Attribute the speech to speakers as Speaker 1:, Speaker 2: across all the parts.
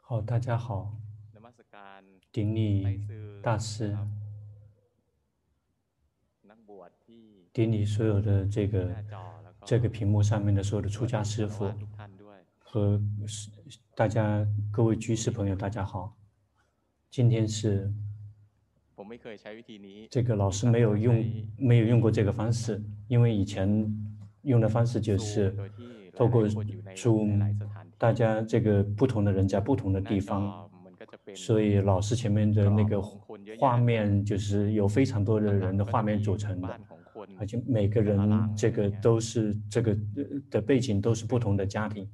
Speaker 1: 好，大家好，顶礼大师，顶礼所有的这个这个屏幕上面的所有的出家师傅和大家各位居士朋友，大家好。今天是这个老师没有用没有用过这个方式，因为以前用的方式就是透过 Zoom。大家这个不同的人在不同的地方，所以老师前面的那个画面就是有非常多的人的画面组成的，而且每个人这个都是这个的背景都是不同的家庭，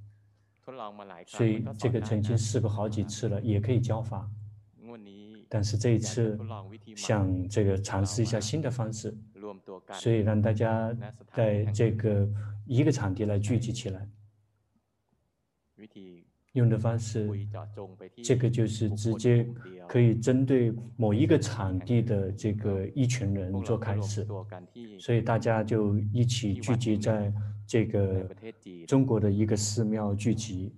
Speaker 1: 所以这个曾经试过好几次了，也可以教法，但是这一次想这个尝试一下新的方式，所以让大家在这个一个场地来聚集起来。用的方式，这个就是直接可以针对某一个场地的这个一群人做开始，所以大家就一起聚集在这个中国的一个寺庙聚集，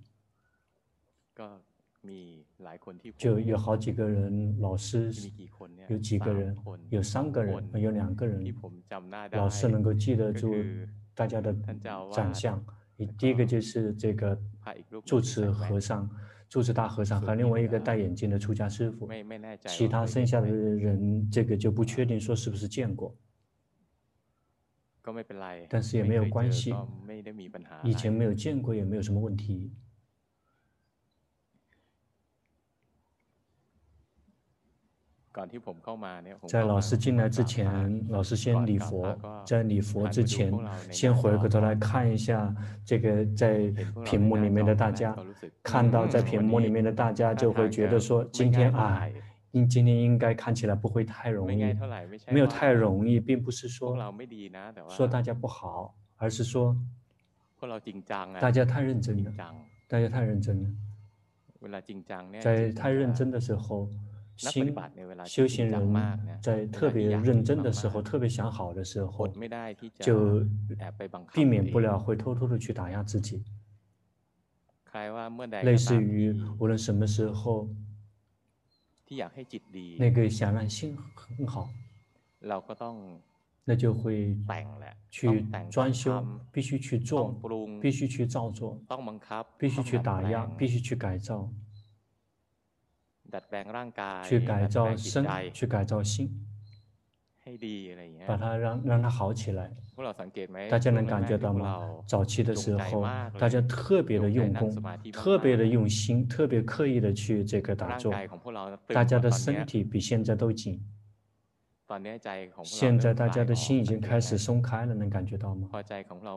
Speaker 1: 就有好几个人，老师有几个人，有三个人，有两个人，老师能够记得住大家的长相。你第一个就是这个住持和尚，住持大和尚和另外一个戴眼镜的出家师傅，其他剩下的人这个就不确定说是不是见过，但是也没有关系，以前没有见过也没有什么问题。在老师进来之前，老师先礼佛。在礼佛之前，先回过头来看一下这个在屏幕里面的大家，看到在屏幕里面的大家就会觉得说，今天啊，应今天应该看起来不会太容易，没有太容易，并不是说说大家不好，而是说大家太认真了，大家太认真了，在太认真的时候。心修行人在特别认真的时候，特别想好的时候，就避免不了会偷偷的去打压自己。类似于无论什么时候，那个想让心很好，那就会去装修，必须去做，必须去造作，必须去打压，必须去改造。去改造身，去改造心，把它让让它好起来。大家能感觉到吗？早期的时候，大家特别的用功，特别的用心，特别刻意的去这个打坐。大家的身体比现在都紧。现在大家的心已经开始松开了，能感觉到吗？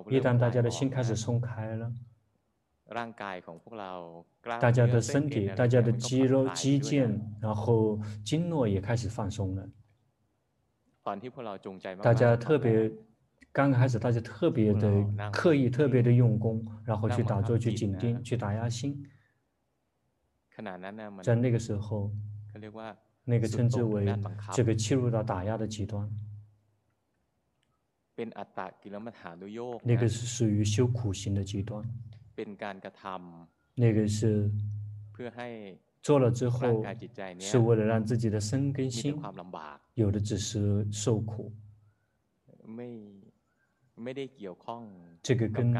Speaker 1: 一旦大家的心开始松开了。大家的身体、大家的肌肉、肌腱，然后经络也开始放松了。大家特别刚开始，大家特别的刻意、特别的用功，然后去打坐、去紧盯、去打压心。在那个时候，那个称之为这个切入到打压的极端。那个是属于修苦行的极端。那个是做了之后，是为了让自己的身跟心有的只是受苦。这个跟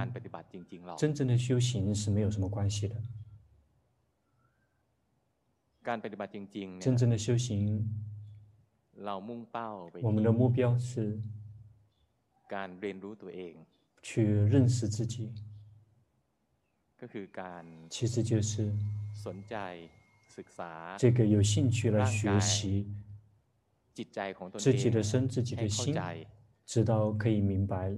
Speaker 1: 真正的修行是没有什么关系的。真正的修行，我们的目标是去认识自己。其实就是这个有兴趣来学习自己的身、自己的心，直到可以明白。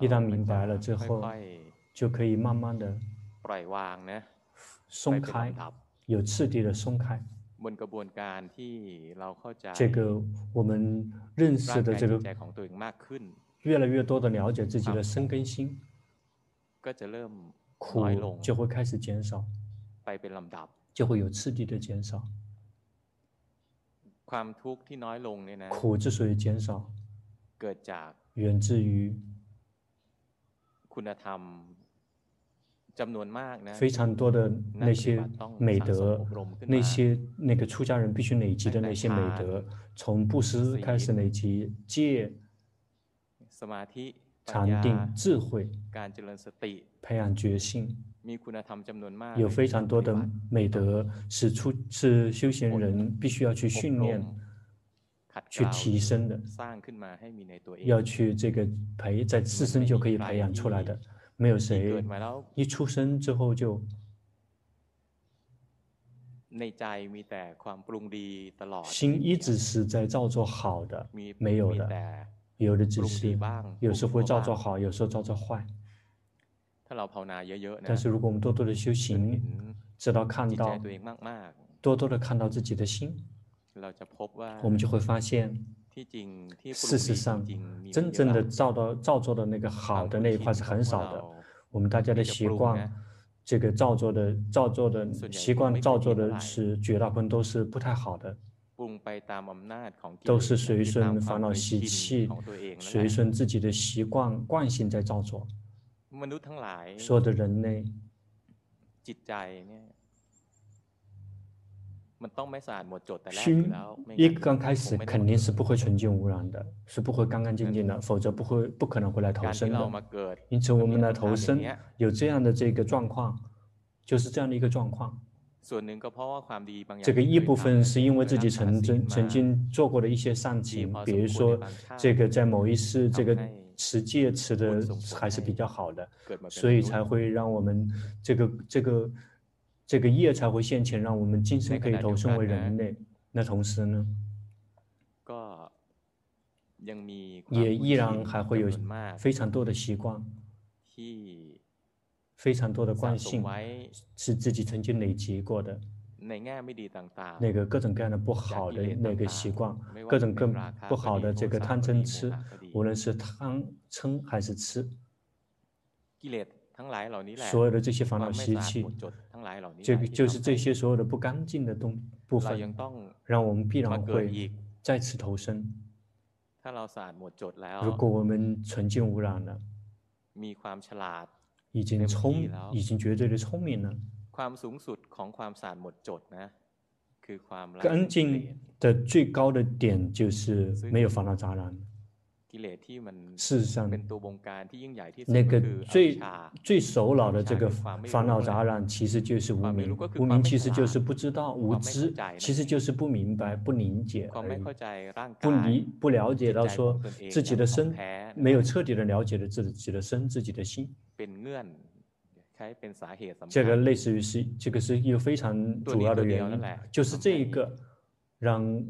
Speaker 1: 一旦明白了之后，就可以慢慢的松开，有次第的松开。这个我们认识的这个越来越多的了解自己的身跟心。苦就会开始减少，就会有次第的减少。苦之所以减少，源自于非常多的那些美德，那些那个出家人必须累积的那些美德，从布施开始累积戒、禅定、智慧，培养决心，有非常多的美德是出是修行人必须要去训练、去提升的，要去这个培在自身就可以培养出来的。没有谁一出生之后就心一直是在造作好的，没有的，有的只是有时会造作好，有时候造作坏。但是如果我们多多的修行，直到看到多多的看到自己的心，我们就会发现。事实上，真正的造的造作的那个好的那一块是很少的。我们大家的习惯，这个造作的造作的习惯造作的是绝大部分都是不太好的，都是随顺烦恼习气，随顺自己的习惯惯性在造作。所有的人类。心一刚开始肯定是不会纯净无染的，是不会干干净净的，否则不会不可能会来投生的。因此，我们来投生有这样的这个状况，就是这样的一个状况。这个一部分是因为自己曾经曾经做过的一些善行，比如说这个在某一世这个持戒持的还是比较好的，所以才会让我们这个这个。这个业才会现前，让我们今生可以投生为人类。那同时呢，也依然还会有非常多的习惯，非常多的惯性，是自己曾经累积过的。那个各种各样的不好的那个习惯，各种各不好的这个贪嗔痴，无论是贪嗔还是痴。所有的这些烦恼习气，这个就是这些所有的不干净的东部分，让我们必然会再次投生。如果我们纯净无染了，已经聪，已经绝对的聪明了。干净的最高的点就是没有烦恼杂染。事实上，那个最最首脑的这个烦恼杂染，其实就是无明。无明其实就是不知道，无知其实就是不明白、不理解而已，不理不了解到说自己的身，没有彻底的了解了自己的身、自己的心。这个类似于是这个是一个非常主要的原因，就是这一个让。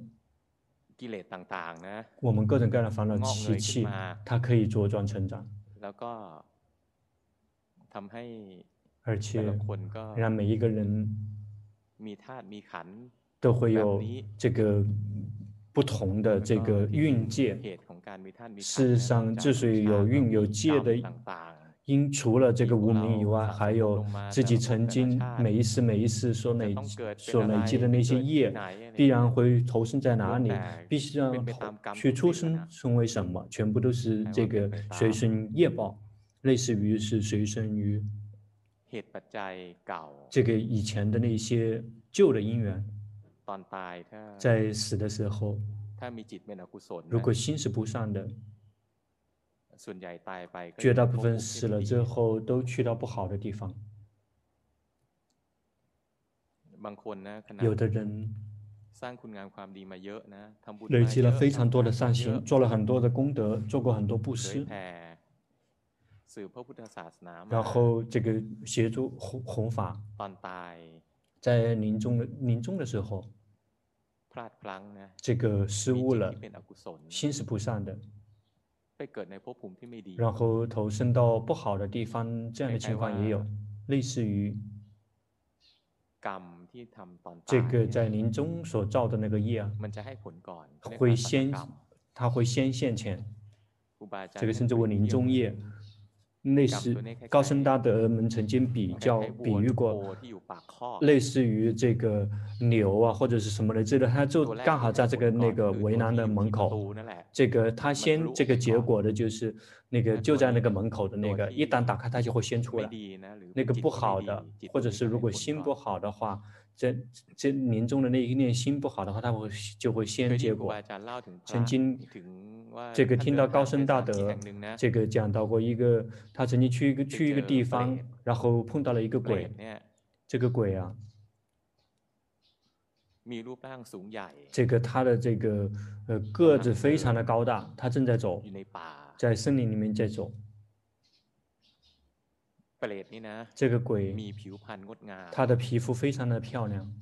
Speaker 1: 我们各种各样的烦恼习气，它可以茁壮成长，而且让每一个人都会有这个不同的这个运界。事实上，之所以有运有界的。因除了这个无名以外，还有自己曾经每一次每一次所累所累积的那些业，必然会投生在哪里，必须让去出生成为什么，全部都是这个随顺业报，类似于是随顺于这个以前的那些旧的因缘，在死的时候，如果心是不善的。绝大部分死了之后都去到不好的地方。有的人累积了非常多的善行，做了很多的功德，做过很多布施，然后这个协助弘弘法，在临终的临终的时候，这个失误了，心是不善的。然后投身到不好的地方，这样的情况也有，类似于这个在临终所造的那个业啊，会先，它会先现前，这个称之为临终业，类似高僧大德们曾经比较比喻过，类似于这个牛啊或者是什么的，这个他就刚好在这个那个围栏的门口，这个他先这个结果的就是那个就在那个门口的那个，一旦打开他就会先出来，那个不好的或者是如果心不好的话。这这临终的那一念心不好的话，他会就会先结果。曾经这个听到高僧大德这个讲到过一个，他曾经去一个去一个地方，然后碰到了一个鬼。这个鬼啊，这个他的这个呃个子非常的高大，他正在走，在森林里面在走。这个鬼，他的皮肤非常的漂亮，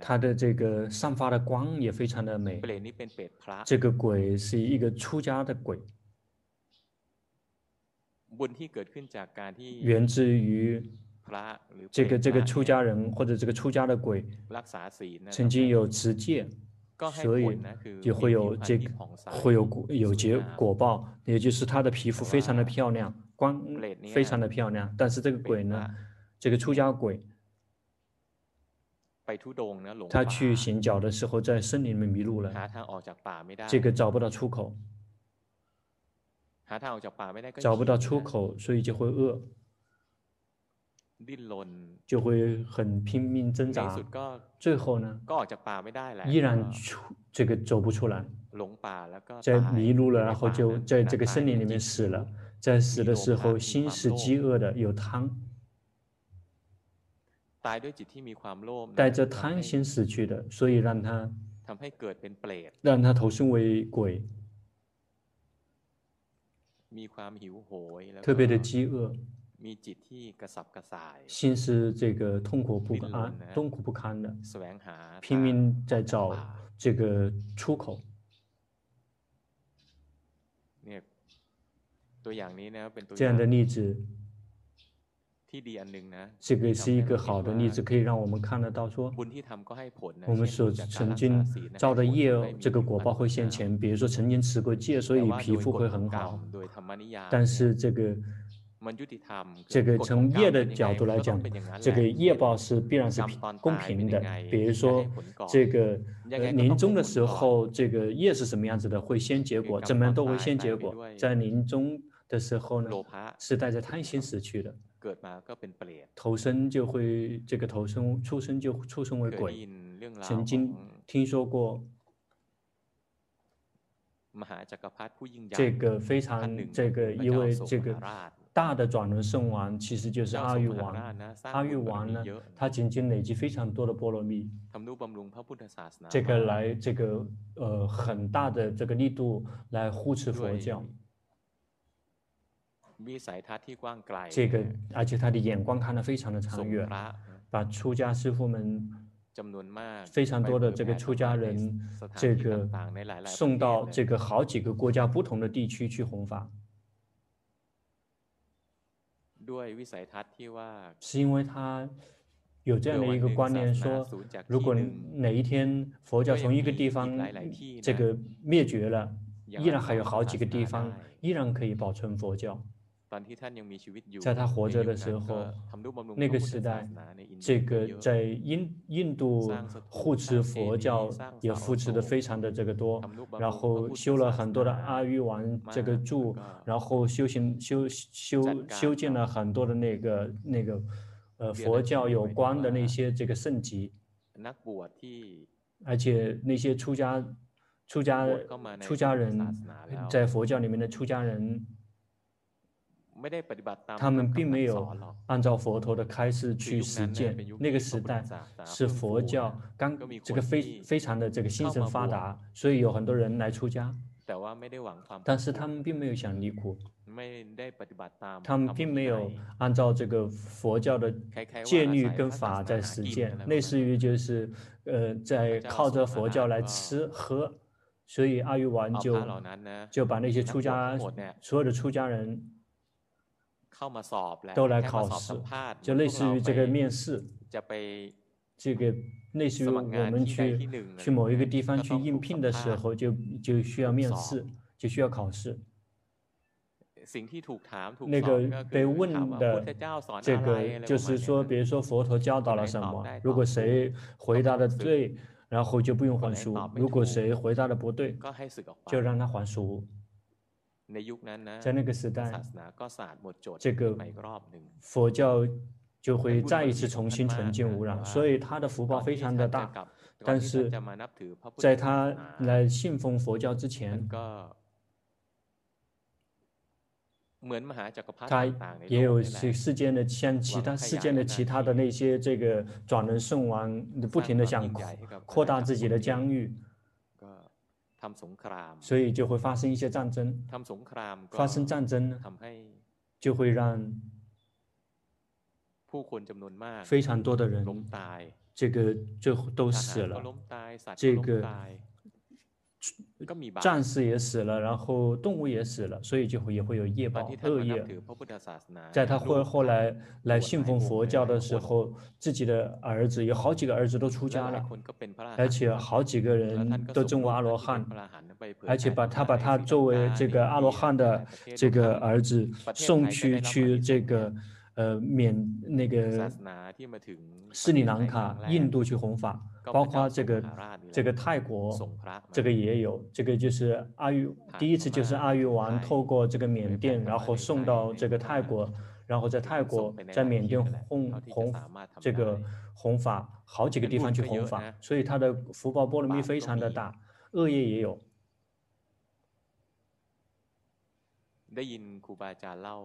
Speaker 1: 他的这个散发的光也非常的美。这个鬼是一个出家的鬼，源自于这个这个出家人或者这个出家的鬼曾经有持戒。所以就会有这个会有果有结果报，也就是他的皮肤非常的漂亮，光非常的漂亮。但是这个鬼呢，这个出家鬼，他去行脚的时候在森林里面迷路了，这个找不到出口，找不到出口，所以就会饿。就会很拼命挣扎，最后呢，依然出这个走不出来，在迷路了，然后就在这个森林里面死了，在死的时候心是饥饿的，有汤，带着贪心死去的，所以让他让他投身为鬼，特别的饥饿。心是这个痛苦不安、痛苦不堪的，拼命在找这个出口。这样的例子，这个是一个好的例子，可以让我们看得到说，我们所曾经造的业，这个果报会现前。比如说曾经持过戒，所以皮肤会很好，但是这个。这个从业的角度来讲，这个业报是必然是公平的。比如说，这个呃临终的时候，这个业是什么样子的，会先结果，怎么样都会先结果。在临终的时候呢，是带着贪心死去的，投生就会这个投生出生就出生为鬼。曾经听说过这个非常这个一位这个。大的转轮圣王其实就是阿育王，阿育王呢，他仅仅累积非常多的波罗蜜，这个来这个呃很大的这个力度来护持佛教，这个而且他的眼光看得非常的长远，把出家师傅们非常多的这个出家人，这个送到这个好几个国家不同的地区去弘法。是因为他有这样的一个观念，说如果哪一天佛教从一个地方这个灭绝了，依然还有好几个地方依然可以保存佛教。在他活着的时候，那个时代，这个在印印度护持佛教也扶持的非常的这个多，然后修了很多的阿育王这个柱，然后修行修修修建了很多的那个那个呃佛教有关的那些这个圣迹，而且那些出家出家出家人在佛教里面的出家人。他们并没有按照佛陀的开示去实践。那个时代是佛教刚这个非非常的这个兴盛发达，所以有很多人来出家。但是他们并没有想离苦，他们并没有按照这个佛教的戒律跟法在实践，类似于就是呃在靠着佛教来吃喝，所以阿育王就就把那些出家所有的出家人。都来考试，就类似于这个面试，这个类似于我们去去某一个地方去应聘的时候，就就需要面试，就需要考试。那个被问的这个，就是说，比如说佛陀教导了什么？如果谁回答的对，然后就不用还俗；如果谁回答的不对，就让他还俗。在那个时代，这个佛教就会再一次重新纯净污染，所以他的福报非常的大。但是，在他来信奉佛教之前，他也有世世间的像其他世间的其他的那些这个转轮圣王，不停的想扩大自己的疆域，所以就会发生一些战争。发生战争呢，就会让非常多的人，这个最后都死了，这个。战士也死了，然后动物也死了，所以就会也会有业报恶业。在他后后来来信奉佛教的时候，自己的儿子有好几个儿子都出家了，而且好几个人都证过阿罗汉，而且把他把他作为这个阿罗汉的这个儿子送去去这个。呃，缅那个斯里兰卡、印度去弘法，包括这个这个泰国，这个也有，这个就是阿育第一次就是阿育王透过这个缅甸，然后送到这个泰国，然后在泰国在缅甸弘弘这个弘法，好几个地方去弘法，所以他的福报波罗蜜非常的大，恶业也有。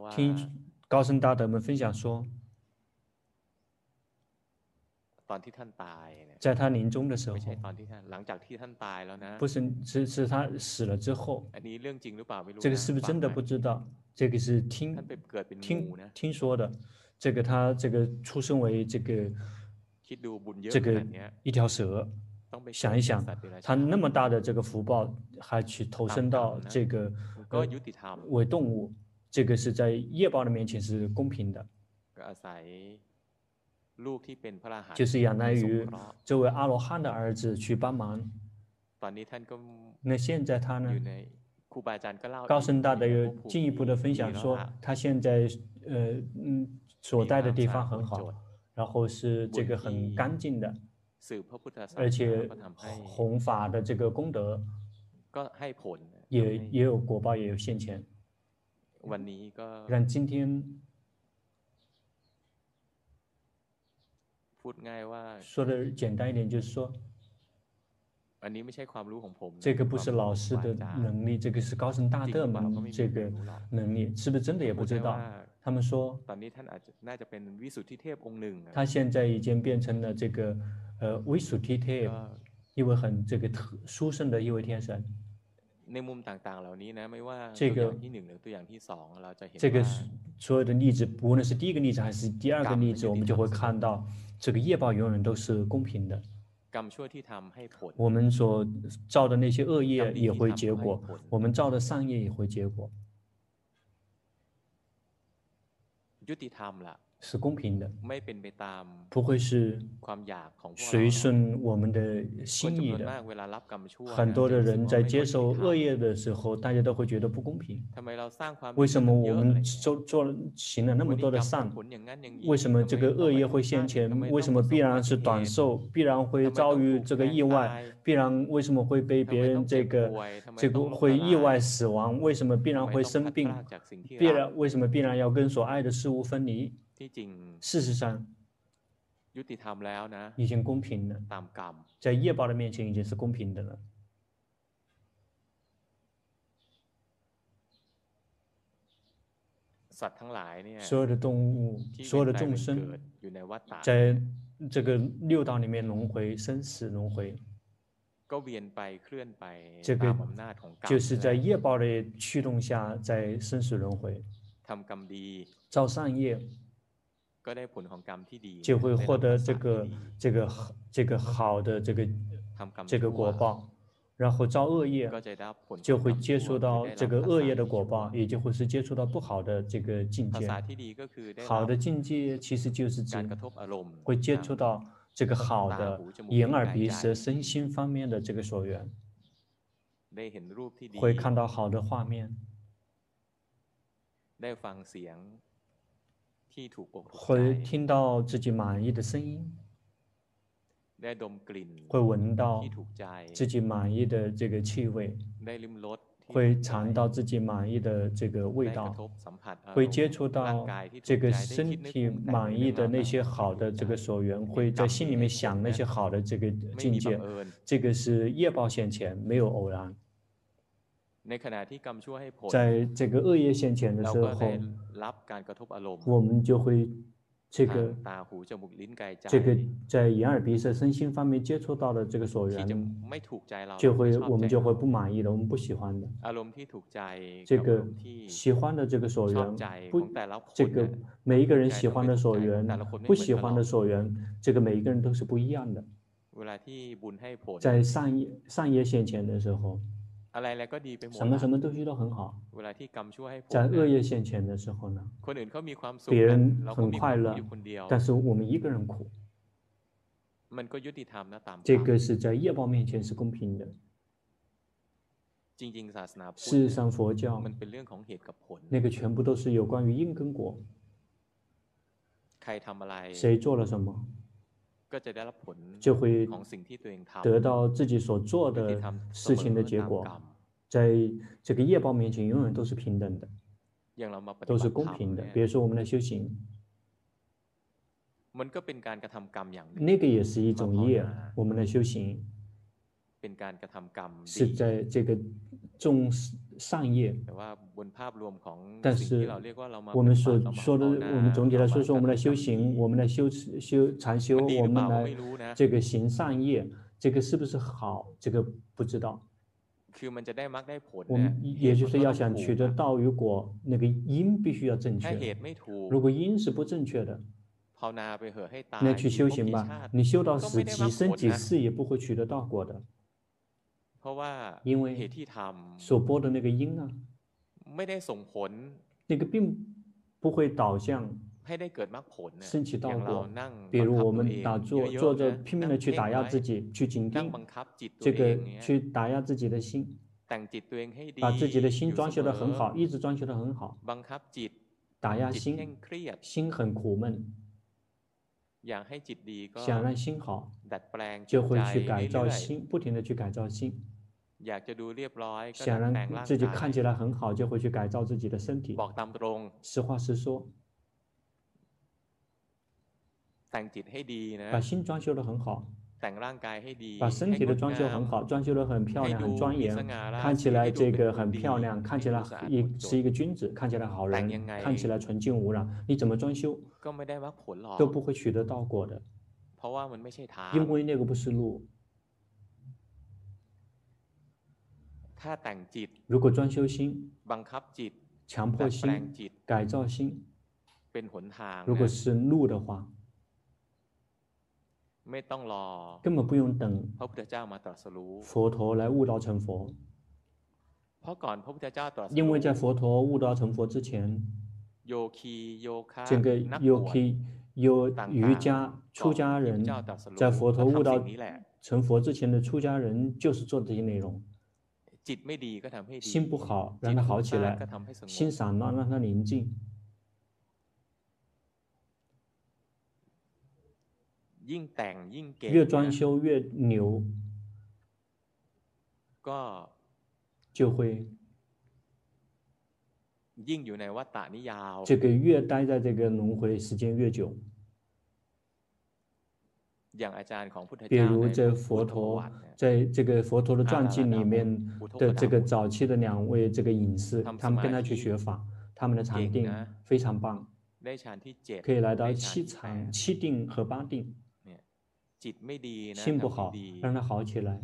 Speaker 1: 听。高僧大德们分享说，在他临终的时候，不是是是他死了之后，这个是不是真的不知道？这个是听听听说的，这个他这个出生为这个这个一条蛇，想一想，他那么大的这个福报，还去投身到这个为动物。这个是在业报的面前是公平的，就是仰赖于这位阿罗汉的儿子去帮忙。那现在他呢？高僧大德又进一步的分享说，他现在呃嗯所在的地方很好，然后是这个很干净的，而且弘法的这个功德也也有果报，也有现前。让今天说的简单一点，就是说，这个不是老师的能力，这个是高僧大德们这个能力，是不是真的也不知道。他们说，他现在已经变成了这个呃维苏提特，一位很这个特殊胜的一位天神。这个这个所有的例子，无论是第一个例子还是第二个例子，我们就会看到，这个业报永远都是公平的。我们所造的那些恶业也会结果，我们造的善业也会结果。是公平的，不会是随顺我们的心意的。很多的人在接受恶业的时候，大家都会觉得不公平。为什么我们做做行了那么多的善，为什么这个恶业会现前？为什么必然是短寿？必然会遭遇这个意外？必然为什么会被别人这个这个会意外死亡？为什么必然会生病？必然为什么必然要跟所爱的事物分离？事实上，已经公平了。在业报的面前，已经是公平的了。所有的动物，所有的众生，在这个六道里面轮回，生死轮回，这个就是在业报的驱动下，在生死轮回，造善业。就会获得这个这个这个好的这个这个果报，然后造恶业就会接触到这个恶业的果报，也就会是接触到不好的这个境界。好的境界其实就是指会接触到这个好的眼耳鼻舌身心方面的这个所缘。会看到好的画面，会听到自己满意的声音，会闻到自己满意的这个气味。会尝到自己满意的这个味道，会接触到这个身体满意的那些好的这个所缘，会在心里面想那些好的这个境界。这个是业报现前，没有偶然。在这个恶业现前的时候，我们就会。这个这个在眼耳鼻舌身心方面接触到的这个所缘，就会我们就会不满意的，我们不喜欢的。这个喜欢的这个所缘，不，这个每一个人喜欢的所缘，不喜欢的所缘，这个每一个人都是不一样的。在善业善业现前的时候。什么什么东西都很好。在恶业现前的时候呢，别人很快乐，但是我们一个人苦。这个是在业报面前是公平的。事实上，佛教那个全部都是有关于因跟果。谁做了什么，就会得到自己所做的事情的结果，在这个业报面前，永远都是平等的，都是公平的。比如说我们的修行，那个也是一种业，我们的修行是在这个种善业，但是我们所说的，我们总体来说说我们的修行，我们的修修禅修，我们来这个行善业，这个是不是好？这个不知道。我们也就是要想取得道与果，那个因必须要正确。如果因是不正确的，那去修行吧，你修到死几生几世也不会取得道果的。因为所播的那个因啊，那个并不会导向升起道果。比如我们打坐，坐着拼命的去打压自己，去紧盯这个，去打压自己的心，把自己的心装修的很好，一直装修的很好，打压心，心很苦闷。想让心好，就会去改造心，不停的去改造心。想让自己看起来很好，就会去改造自己的身体。实话实说，把心装修得很好，把身体的装修很好，装修得很漂亮、很庄严，看起来这个很漂亮，看起来也是一个君子，看起来好人，看起来纯净无染。你怎么装修，都不会取得到果的，因为那个不是路。如果装修心，强迫心，改造心，如果是路的话，根本不用等佛陀来悟道成佛，因为在佛陀悟道成佛之前，整个瑜伽出家人，在佛陀悟道成佛之前的出家人就是做这些内容。心不好，让它好起来；心散乱，让它宁静。越装修越牛，就会这个越待在这个轮回时间越久。比如这佛陀，在这个佛陀的传记里面的这个早期的两位这个隐士，他们跟他去学法，他们的禅定非常棒，可以来到七禅、七定和八定。心不好，让它好起来；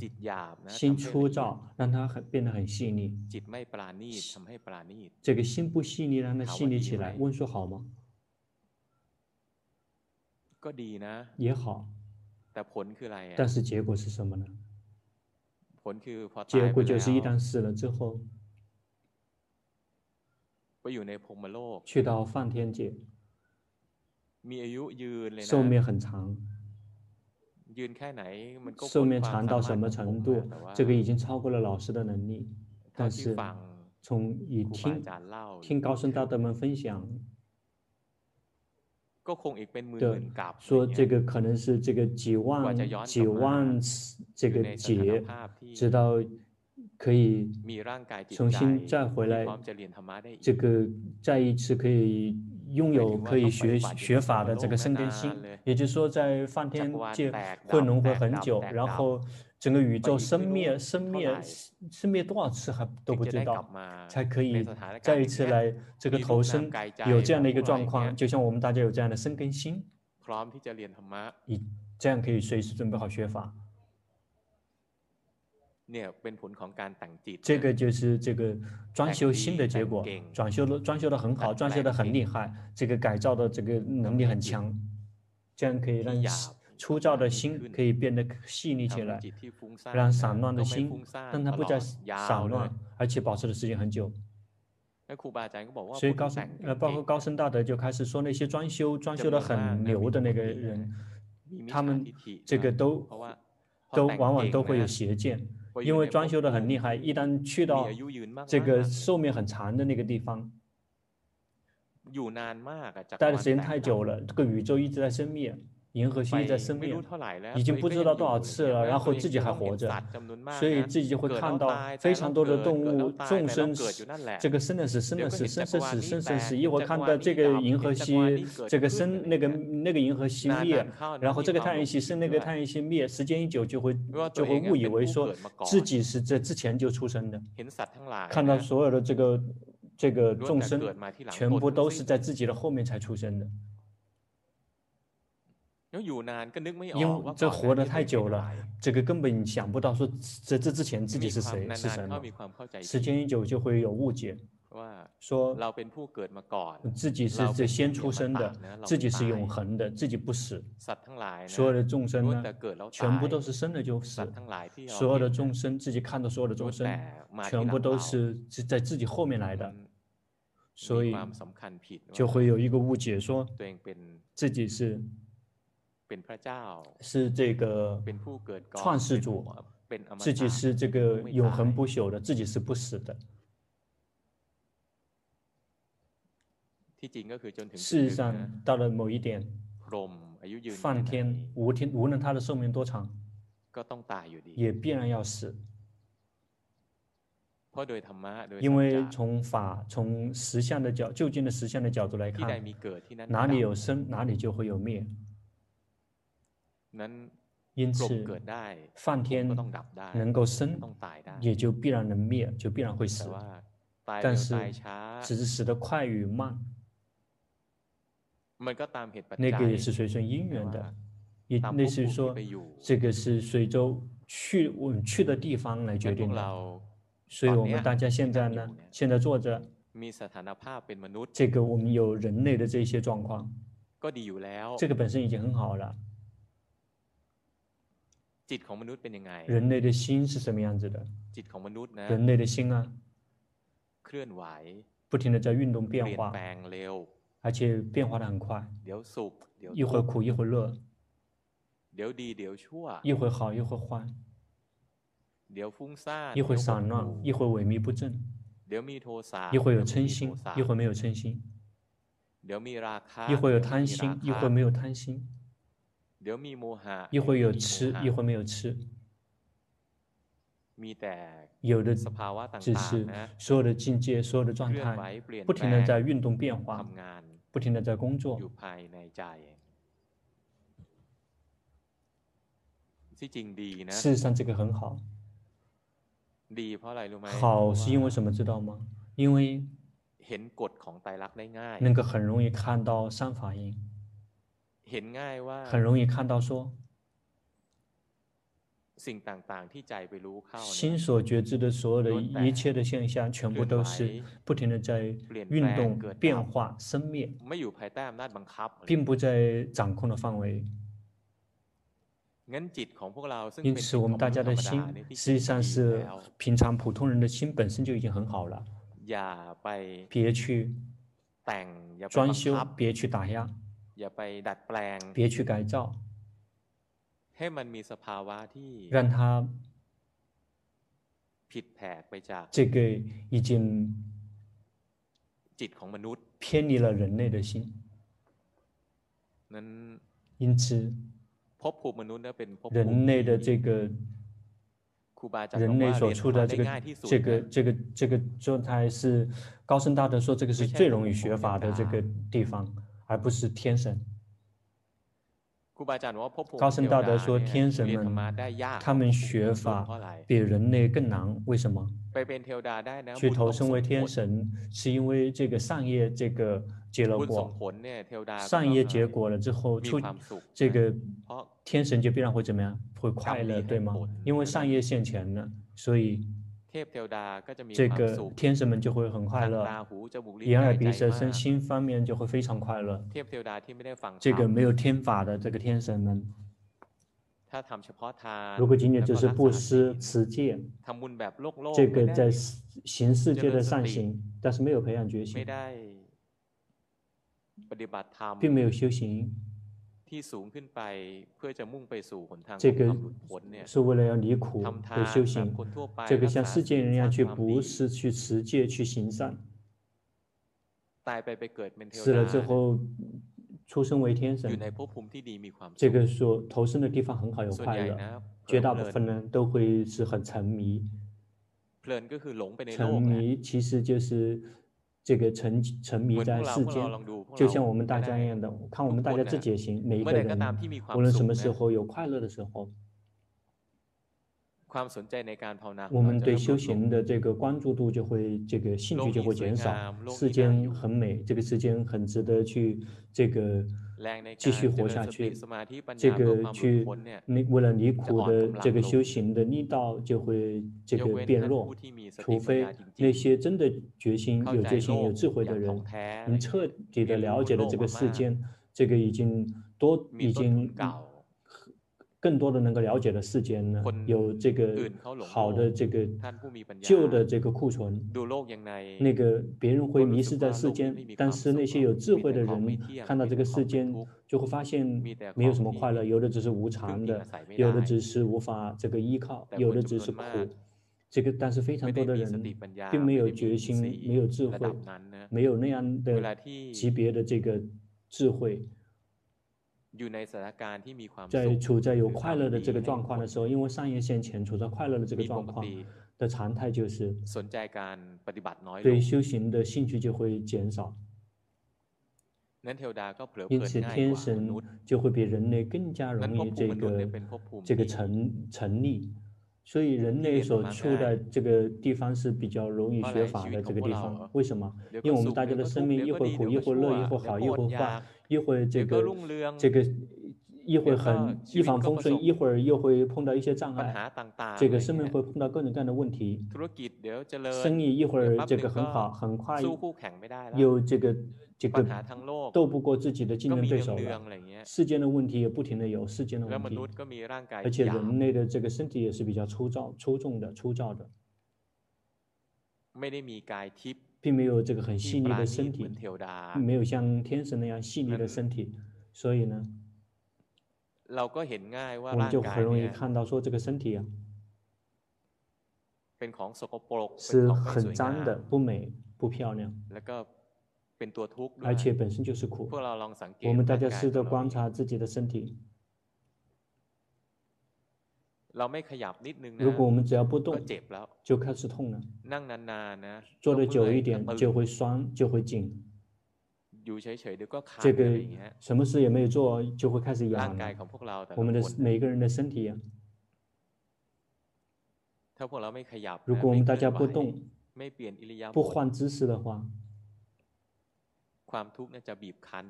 Speaker 1: 心粗糙，让它很变得很细腻。这个心不细腻，让它细腻起来。温说好吗？也好。但是结果是什么呢？结果就是一旦死了之后，去到梵天界，寿命很长，寿命长到什么程度，这个已经超过了老师的能力。但是从以听听高僧大德们分享。对，说这个可能是这个几万几万次这个劫，直到可以重新再回来，这个再一次可以拥有可以学学法的这个生根心，也就是说在梵天界会轮回很久，然后。整个宇宙生灭、生灭、生灭多少次还都不知道，才可以再一次来这个投生，有这样的一个状况，就像我们大家有这样的生根心，以这样可以随时准备好学法。这个就是这个装修新的结果，装修的装修的很好，装修的很厉害，这个改造的这个能力很强，这样可以让。粗糙的心可以变得细腻起来，让散乱的心让它不再散乱，而且保持的时间很久。所以高僧呃，包括高僧大德就开始说那些装修装修的很牛的那个人，他们这个都都往往都会有邪见，因为装修的很厉害，一旦去到这个寿命很长的那个地方，待的时间太久了，这个宇宙一直在生灭。银河系在生命，已经不知道多少次了，然后自己还活着，所以自己就会看到非常多的动物众生，这个生的死，生的死，生生死，生生死。一会儿看到这个银河系，这个生那个那个银河系灭，然后这个太阳系生，那个太阳系灭，时间一久就会就会误以为说自己是在之前就出生的，看到所有的这个这个众生全部都是在自己的后面才出生的。因为这活得太久了，这个根本想不到说在这之前自己是谁是什么。时间一久就会有误解，说自己是这先出生的，自己是永恒的，自己不死。所有的众生呢，全部都是生了就死。所有的众生自己看到所有的众生，全部都是在自己后面来的，所以就会有一个误解，说自己是。是这个创世主，自己是这个永恒不朽的，自己是不死的。事实上，到了某一点，梵天无天无论他的寿命多长，也必然要死。因为从法从实相的角究竟的实相的角度来看，哪里有生，哪里就会有灭。因此，梵天能够生，也就必然能灭，就必然会死。但是，只是死得快与慢，那个也是随顺因缘的。也类似于说，这个是随州去我们去的地方来决定的。所以我们大家现在呢，现在坐着，这个我们有人类的这些状况，这个本身已经很好了。人类的心是什么样子的？人类的心啊，不停地在运动变化，而且变化的很快，一会儿苦一会儿乐，一会儿好一会儿坏，一会儿散乱一会儿萎靡不振，一会儿有嗔心一会儿没有嗔心，一会儿有贪心一会儿没有贪心。一会有吃，一会没有吃，有的只是所有的境界，所有的状态，不停的在运动变化，不停的在工作。事实上，这个很好。好是因为什么？知道吗？因为能够很容易看到三法印。很容易看到说，心所觉知的所有的一切的现象，全部都是不停的在运动、变化、生灭，并不在掌控的范围。因此，我们大家的心实际上是平常普通人的心本身就已经很好了。别去装修，别去打压。别去改造，让他这个已经偏离了人类的心，因此人类的这个。人类所处的这个这个这个这个状态是高僧大德说这个是最容易学法的这个地方，而不是天神。高僧大德说天神们他们学法比人类更难，为什么？去投身为天神是因为这个善业这个。结了果，善业结果了之后，出这个天神就必然会怎么样？会快乐，对吗？因为善业现前了，所以这个天神们就会很快乐。眼耳鼻舌身心方面就会非常快乐。这个没有天法的这个天神们，如果仅仅只是布施持戒，这个在行世界的善行，但是没有培养决心。并没有修行，这个是为了要离苦的修行。这个像世间人一样去不是、去持戒、去行善。死了之后出生为天神，这个说投生的地方很好，有快乐。绝大部分人都会是很沉迷，沉迷其实就是。这个沉沉迷在世间，就像我们大家一样的，看我们大家自己也行，每一个人，无论什么时候有快乐的时候，我们对修行的这个关注度就会，这个兴趣就会减少。世间很美，这个世间很值得去这个。继续活下去，这个去你为了离苦的这个修行的力道就会这个变弱，除非那些真的决心、有决心、有智慧的人，能彻底的了解了这个世间，这个已经多已经。更多的能够了解的世间呢，有这个好的这个旧的这个库存，那个别人会迷失在世间，但是那些有智慧的人看到这个世间，就会发现没有什么快乐，有的只是无常的，有的只是无法这个依靠，有的只是苦，这个但是非常多的人并没有决心，没有智慧，没有那样的级别的这个智慧。在处在有快乐的这个状况的时候，因为上业先前，处在快乐的这个状况的常态就是，对修行的兴趣就会减少。因此，天神就会比人类更加容易这个这个成成立。所以，人类所处的这个地方是比较容易学法的这个地方。为什么？因为我们大家的生命一会苦，一会乐，一会好，一会坏。一会这个这个一会很一帆风顺，一会儿又会碰到一些障碍，这个生命会碰到各种各样的问题。生意一会儿这个很好，很快又这个这个斗不过自己的竞争对手了。世间的问题也不停的有世间的问题，而且人类的这个身体也是比较粗糙、粗重的、粗糙的。并没有这个很细腻的身体，没有像天神那样细腻的身体，所以呢，我们就很容易看到说这个身体啊，是很脏的、不美、不漂亮，而且本身就是苦。我们大家试着观察自己的身体。如果我们只要不动，就开始痛了。坐的久一点就会酸，就会紧。这个什么事也没有做，就会开始痒了。我们的每个人的身体呀，如果我们大家不动，不换姿势的话，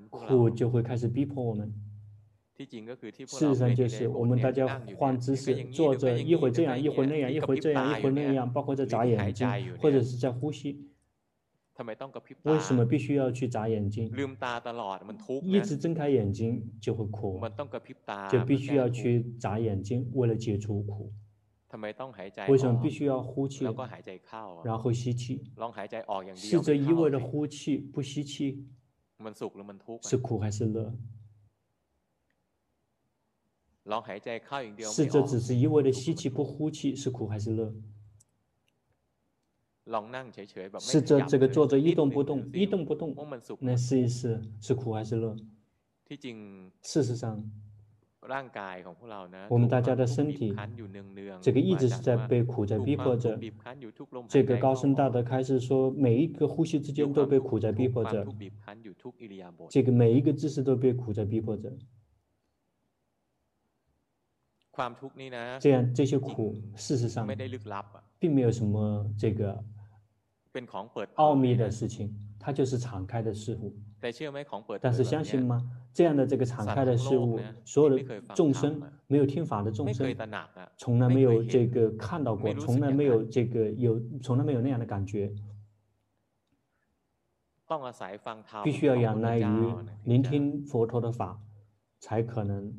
Speaker 1: 苦就会开始逼迫我们。事实上就是我们大家换姿势，坐着一会这样，一会那样，一会这样，一会那样，包括在眨眼睛，或者是在呼吸。为什么必须要去眨眼睛？一直睁开眼睛就会苦，就必须要去眨眼睛，为了解除苦。为什么必须要呼气，然后吸气？试着一味的呼气不吸气，是苦还是乐？试着只是一味的吸气不呼气，是苦还是乐？试着这个坐着一动不动，一动不动，那试一试是苦还是乐？事实上，我们大家的身体，这个一直是在被苦在逼迫着。这个高僧大德开始说，每一个呼吸之间都被苦在逼迫着。这个每一个姿势都被苦在逼迫着。这样这些苦，事实上并没有什么这个奥秘的事情，它就是敞开的事物。但是相信吗？这样的这个敞开的事物，所有的众生没有听法的众生，从来没有这个看到过，从来没有这个有，从来没有那样的感觉。必须要仰赖于聆听佛陀的法，才可能。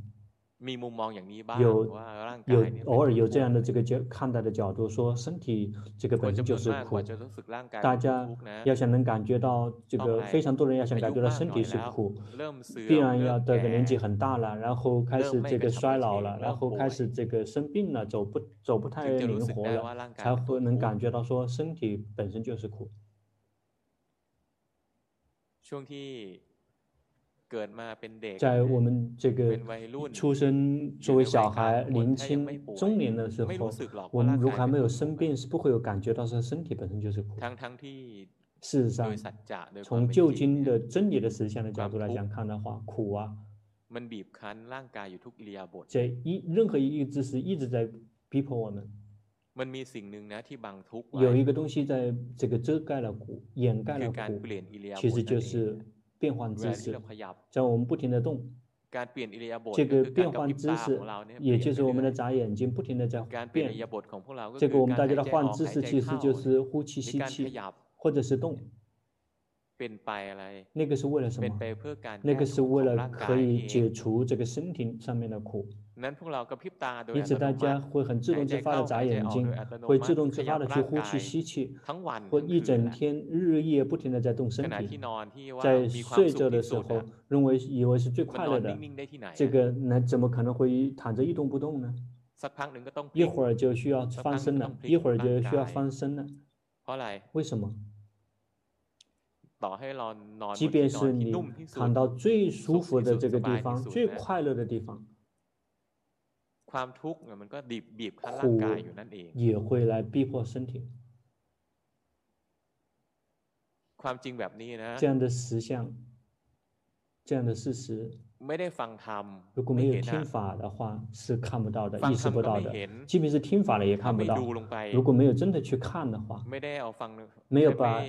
Speaker 1: 有有偶尔有这样的这个角看待的角度，说身体这个本身就是苦，大家要想能感觉到这个，非常多人要想感觉到身体是苦，必然要这个年纪很大了，然后开始这个衰老了，然后开始这个生病了，走不走不太灵活了，才会能感觉到说身体本身就是苦。在我们这个出生作为小孩、年轻、中年的时候，我们如果还没有生病，是不会有感觉到说身体本身就是苦。事实上，从旧经的真理的实相的角度来讲看的话，苦啊，这一任何一个姿势一直在逼迫我们。有一个东西在这个遮盖了苦，掩盖了苦，其实就是。变换姿势，在我们不停地动，这个变换姿势，也就是我们的眨眼睛不停地在变。这个我们大家的换姿势，其实就是呼气、吸气，或者是动。那个是为了什么？那个是为了可以解除这个身体上面的苦。因此，大家会很自动自发的眨眼睛，会自动自发的去呼气、吸气，或一整天日夜不停的在动身体。在睡着的时候，认为以为是最快乐的，这个那怎么可能会躺着一动不动呢？一会儿就需要翻身了，一会儿就需要翻身了。为什么？即便是你躺到最舒服的这个地方，最快乐的地方。 苦也会来逼迫身体。这样的实相，这样的事实，如果没有听法的话，是看不到的，意识不到的。即便是听法了，也看不到。如果没有真的去看的话，没有把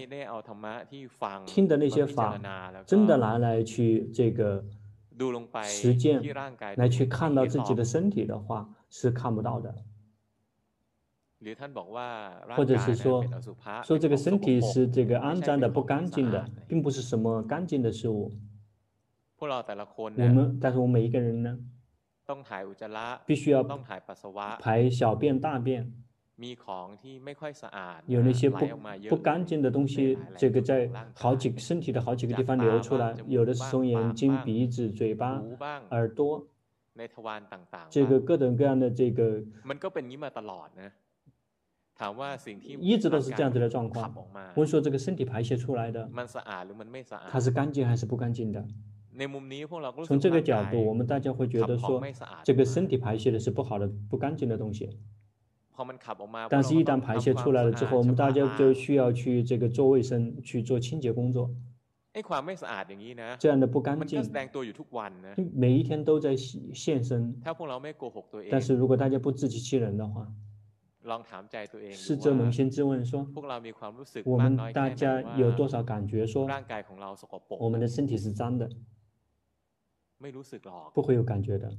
Speaker 1: 听的那些法真的拿来去这个。 实践来去看到自己的身体的话，是看不到的。或者是说，说这个身体是这个肮脏的、不干净的，并不是什么干净的事物。我们，但是我们每一个人呢，必须要排小便、大便。有那些不不干净的东西，这个在好几身体的好几个地方流出来，有的是从眼睛、鼻子、嘴巴、耳朵，这个各种各样的这个，一直都是这样子的状况。我说这个身体排泄出来的，它是干净还是不干净的？从这个角度，我们大家会觉得说，这个身体排泄的是不好的、不干净的东西。但是，一旦排泄出来了之后，我们大家就需要去这个做卫生、去做清洁工作。这样的不干净，每一天都在现身。但是如果大家不自欺欺人的话，试着扪心自问说，我们大家有多少感觉说，我们的身体是脏的？不会有感觉的。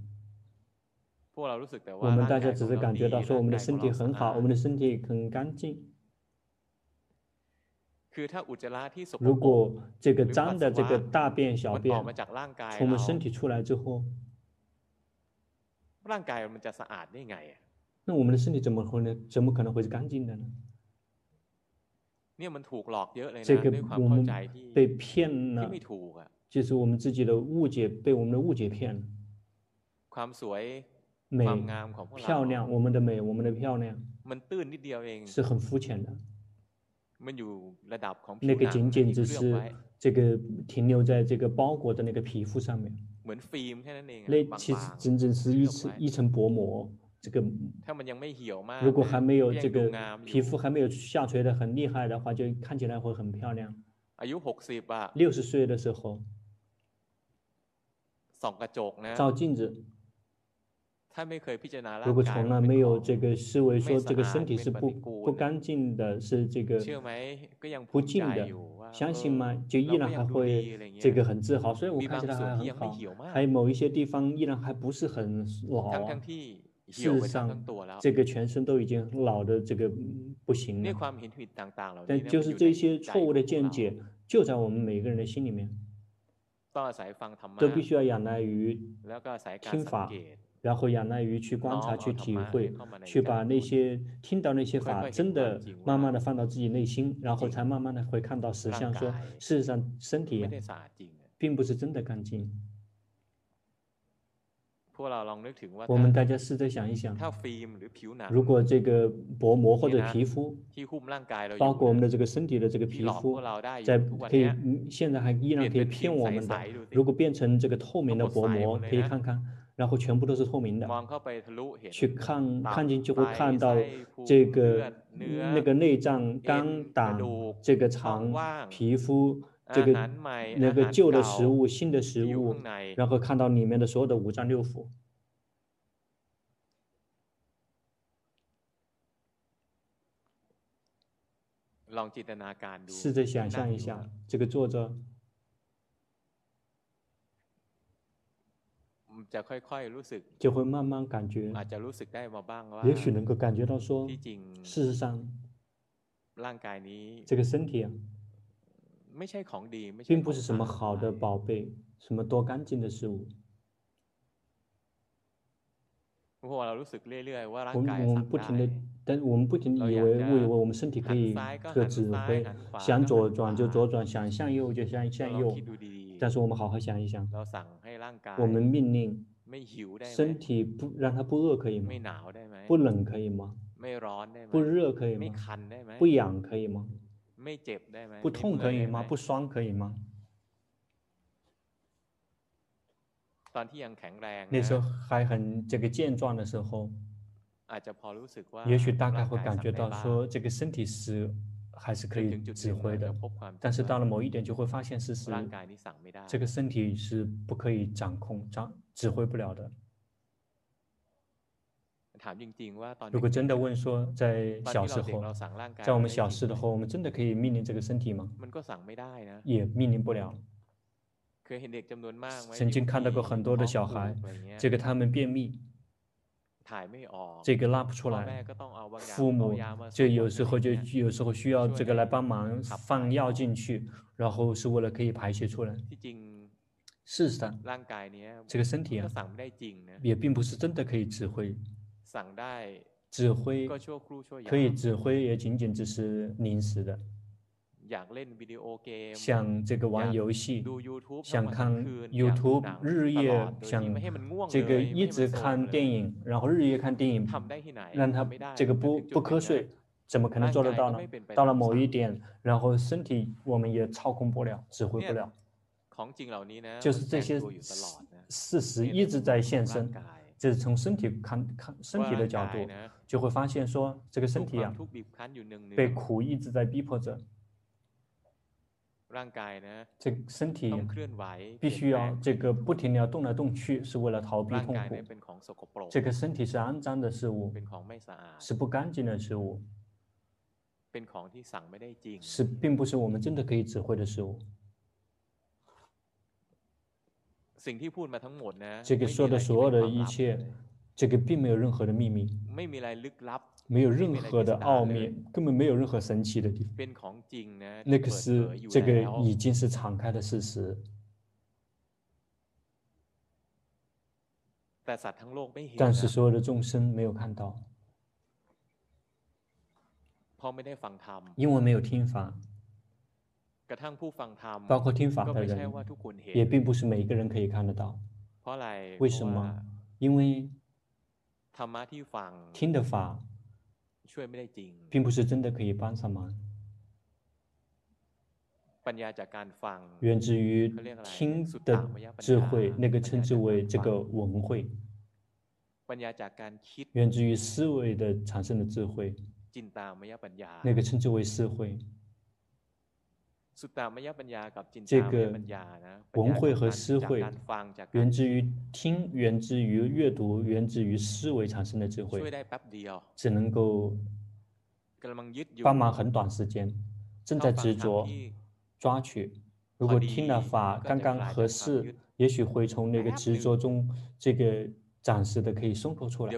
Speaker 1: 我们大家只是感觉到说，我们的身体很好，我们的身体很干净。如果这个脏的这个大便、小便从我们身体出来之后，那我们的身体怎么会呢？怎么可能会是干净的呢？这个我们被骗了，就是我们自己的误解，被我们的误解骗了。美漂亮，我们的美，我们的漂亮，是很肤浅的。那个仅仅只是这个停留在这个包裹的那个皮肤上面，那其实仅仅是一层一层薄膜。这个如果还没有这个皮肤还没有下垂的很厉害的话，就看起来会很漂亮。六十岁的时候，照镜子。如果从来没有这个思维说这个身体是不不干净的，是这个不净的，相信吗？就依然还会这个很自豪，所以我看起来还很好，还有某一些地方依然还不是很老啊。事实上，这个全身都已经老的这个不行了。但就是这些错误的见解，就在我们每个人的心里面，都必须要仰赖于听法。然后仰赖于去观察、去体会、去把那些听到那些法，真的慢慢的放到自己内心，然后才慢慢的会看到实相。说，事实上身体并不是真的干净。我们大家试着想一想，如果这个薄膜或者皮肤，包括我们的这个身体的这个皮肤，在可以现在还依然可以骗我们的，如果变成这个透明的薄膜，可以看看。然后全部都是透明的，去看看进去会看到这个那个内脏、肝胆、这个肠、皮肤、这个那个旧的食物、新的食物，然后看到里面的所有的五脏六腑。试着想象一下，这个作者。就会慢慢感觉，也许能够感觉到说，事实上，这个身体啊，并不是什么好的宝贝，什么多干净的事物。我们我们不停的，但我们不停地以为误以为我们身体可以个指挥，想左转就左转，想向右就向向右。但是我们好好想一想，我们命令身体不让它不饿可以吗？不冷可以吗？不热可以吗？不痒可以吗？不痛可以吗？不酸可以吗？那时候还很这个健壮的时候，也许大概会感觉到说这个身体是。还是可以指挥的，但是到了某一点就会发现事实，这个身体是不可以掌控、掌指挥不了的。如果真的问说，在小时候，在我们小时候，我们真的可以命令这个身体吗？也命令不了。曾经看到过很多的小孩，这个他们便秘。这个拉不出来，父母就有时候就有时候需要这个来帮忙放药进去，然后是为了可以排泄出来。事实上，这个身体啊，也并不是真的可以指挥，指挥可以指挥，也仅仅只是临时的。想这个玩游戏，想看 YouTube 日夜，想这个一直看电影，然后日夜看电影，让他这个不不瞌睡，怎么可能做得到呢？到了某一点，然后身体我们也操控不了，指挥不了。就是这些事实一直在现身，就是从身体看看身体的角度，就会发现说这个身体啊，被苦一直在逼迫着。这个身体必须要这个不停地要动来动去，是为了逃避痛苦。这个身体是肮脏的事物，是不干净的事物，是并不是我们真的可以指挥的事物。这个说的所有的一切，这个并没有任何的秘密。没有任何的奥秘，根本没有任何神奇的地方。那个是这个已经是敞开的事实。但是所有的众生没有看到，因为没有听法，包括听法的人，也并不是每一个人可以看得到。为什么？因为。听的法，并不是真的可以帮上忙。源自于听的智慧，那个称之为这个文慧。源自于思维的产生的智慧，那个称之为思慧。这个文慧和思慧，源自于听，源自于阅读，源自于思维产生的智慧，只能够帮忙很短时间，正在执着抓取。如果听了法刚刚合适，也许会从那个执着中这个暂时的可以松脱出来，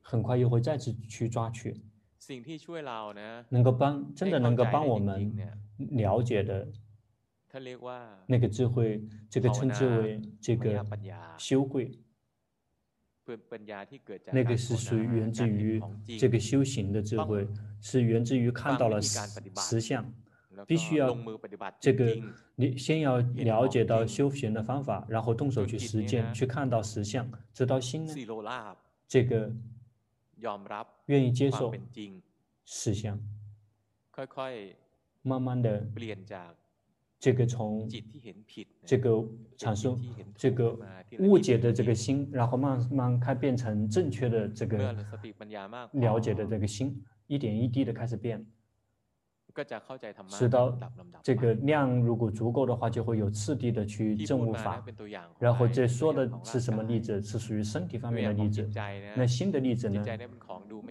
Speaker 1: 很快又会再次去抓取。能够帮，真的能够帮我们了解的，那个智慧，这个称之为这个修贵，那个是属于源自于这个修行的智慧，是源自于看到了实相，必须要这个你先要了解到修行的方法，然后动手去实践，去看到实相，直到心呢，这个。愿意接受实相，慢慢的，这个从这个产生这个误解的这个心，然后慢慢开变成正确的这个了解的这个心，一点一滴的开始变。直到这个量如果足够的话，就会有次第的去证悟法。然后这说的是什么例子？是属于身体方面的例子。那心的例子呢？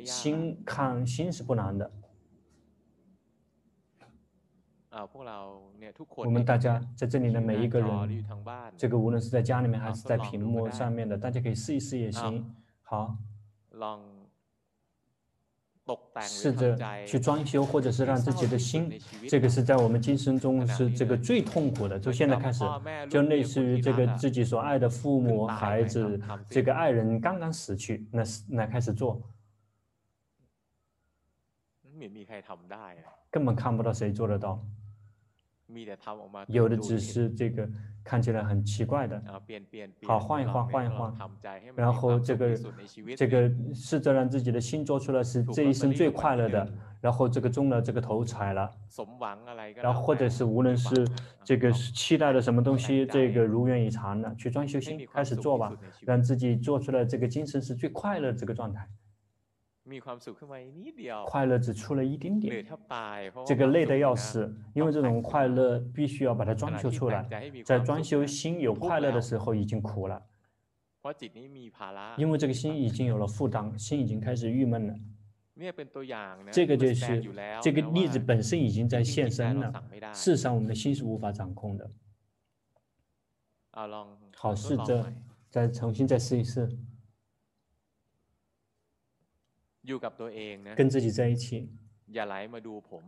Speaker 1: 心看心是不难的。我们大家在这里的每一个人，这个无论是在家里面还是在屏幕上面的，大家可以试一试也行。好。试着去装修，或者是让自己的心，这个是在我们今生中是这个最痛苦的。从现在开始，就类似于这个自己所爱的父母、孩子，这个爱人刚刚死去，那那开始做，根本看不到谁做得到。有的只是这个看起来很奇怪的，好，换一换，换一换，然后这个这个试着让自己的心做出来是这一生最快乐的，然后这个中了这个头彩了，然后或者是无论是这个期待的什么东西，这个如愿以偿了，去装修心，开始做吧，让自己做出来这个精神是最快乐这个状态。快乐只出了一点点，这个累得要死，因为这种快乐必须要把它装修出来。在装修心有快乐的时候已经苦了，因为这个心已经有了负担，心已经开始郁闷了。这个就是这个例子本身已经在现身了。事实上，我们的心是无法掌控的。好，试着再重新再试一试。跟自己在一起，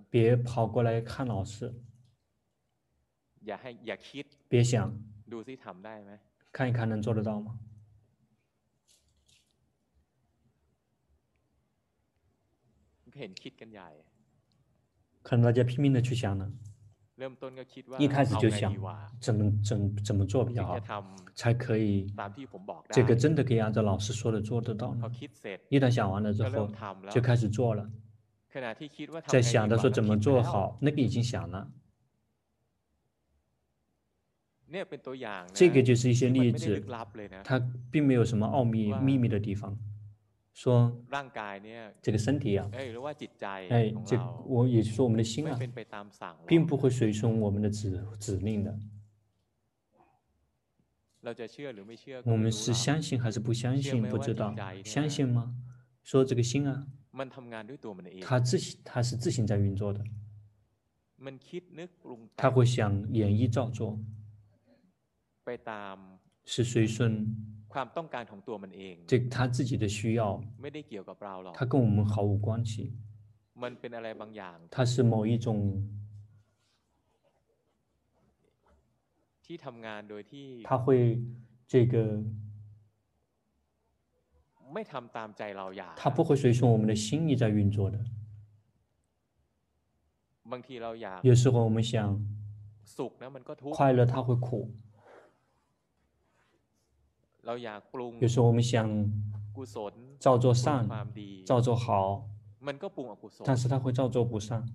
Speaker 1: 别跑过来看老师，别想，看一看能做得到吗？可能大家拼命的去想呢。一开始就想怎么怎怎么做比较好，才可以这个真的可以按照老师说的做得到呢？一旦想完了之后，就开始做了。在想着说怎么做好，那个已经想了。这个就是一些例子，它并没有什么奥秘秘密的地方。说这个身体啊，哎，这我也就是说我们的心啊，并不会随从我们的指指令的。我们是相信还是不相信？不知道，相信吗？说这个心啊，它自行它是自行在运作的，它会想演绎造作，是随顺。这他自己的需要，他跟我们毫无关系。他是某一种，他会这个，他不会随从我们的心意在运作的。有时候我们想快乐，他会苦。有时候我们想造作善，造作好，但是他会造作不善。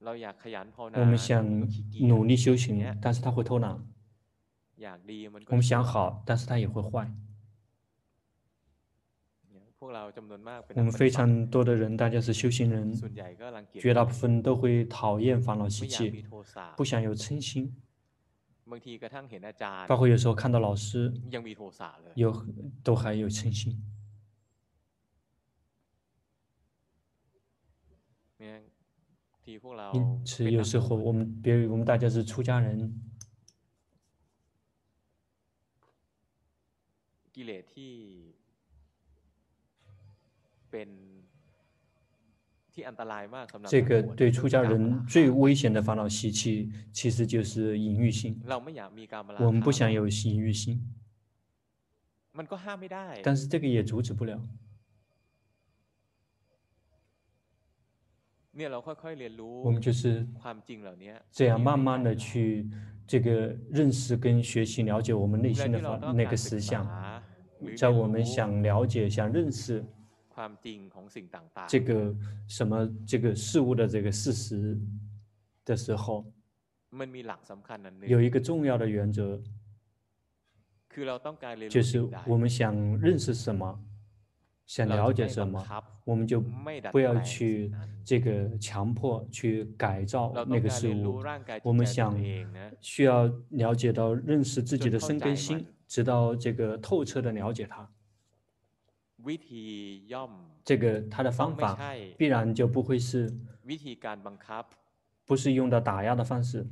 Speaker 1: 我们想努力修行，但是他会偷懒。我们想好，但是他也会坏。我们非常多的人，大家是修行人，绝大部分都会讨厌烦恼习气，不想有嗔心。包括有时候看到老师，有都还有嗔心。因此，有时候我们，比如我们大家是出家人，这个对出家人最危险的烦恼习气，其实就是淫欲心。我们不想有淫欲心，但是这个也阻止不了。我们就是这样慢慢的去这个认识跟学习了解我们内心的那个实相，在我们想了解、想认识这个什么这个事物的这个事实的时候，有一个重要的原则，就是我们想认识什么。想了解什么，我们就不要去这个强迫去改造那个事物。我们想需要了解到认识自己的身根心，直到这个透彻的了解它。这个他的方法必然就不会是，不是用到打压的方式，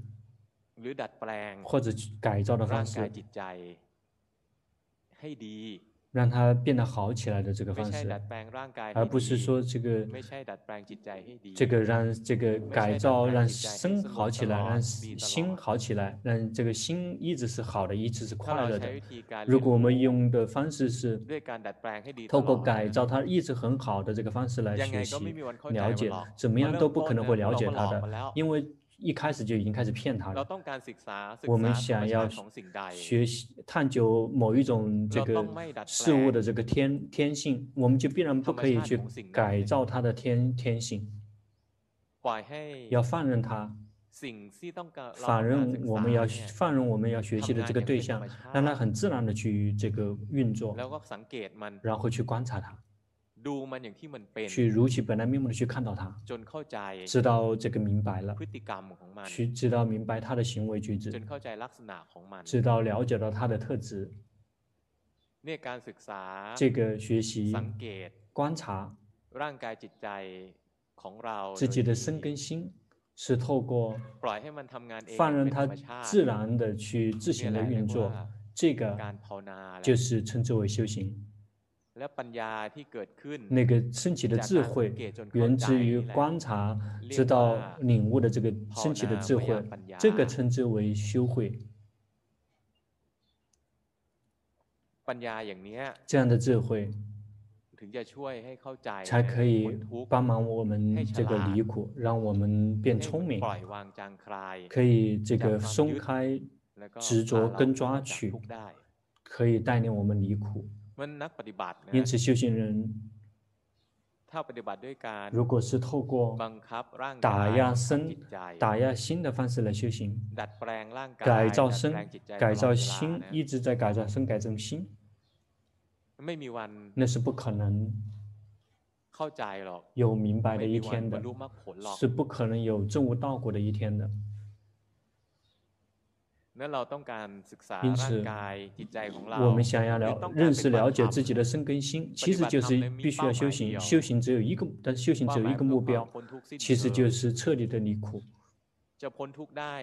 Speaker 1: 或者改造的方式。让它变得好起来的这个方式，而不是说这个这个让这个改造让身好起来，让心好起来，让这个心一直是好的，一直是快乐的。如果我们用的方式是透过改造它一直很好的这个方式来学习了解，怎么样都不可能会了解它的，因为。一开始就已经开始骗他了。我们想要学习探究某一种这个事物的这个天天性，我们就必然不可以去改造它的天天性，要放任它，放任我们要放任我们要学习的这个对象，让它很自然的去这个运作，然后去观察它。去如其本来面目的去看到它，知道这个明白了，去知道明白他的行为举止，知道了解到它的特质。这个学习观察自己的身跟心，是透过放任它自然的去自行的运作，这个就是称之为修行。那个升起的智慧，源自于观察，知道领悟的这个升起的智慧，这个称之为修慧。这样的智慧，才可以帮忙我们这个离苦，让我们变聪明，可以这个松开执着跟抓取，可以带领我们离苦。因此，修行人如果是透过打压身、打压心的方式来修行，改造身、改造心，一直在改造身、改造心，那是不可能。有明白的一天的，是不可能有证悟道果的一天的。因此，我们想要了认识、了解自己的身跟心，其实就是必须要修行。修行只有一个，但修行只有一个目标，其实就是彻底的离苦。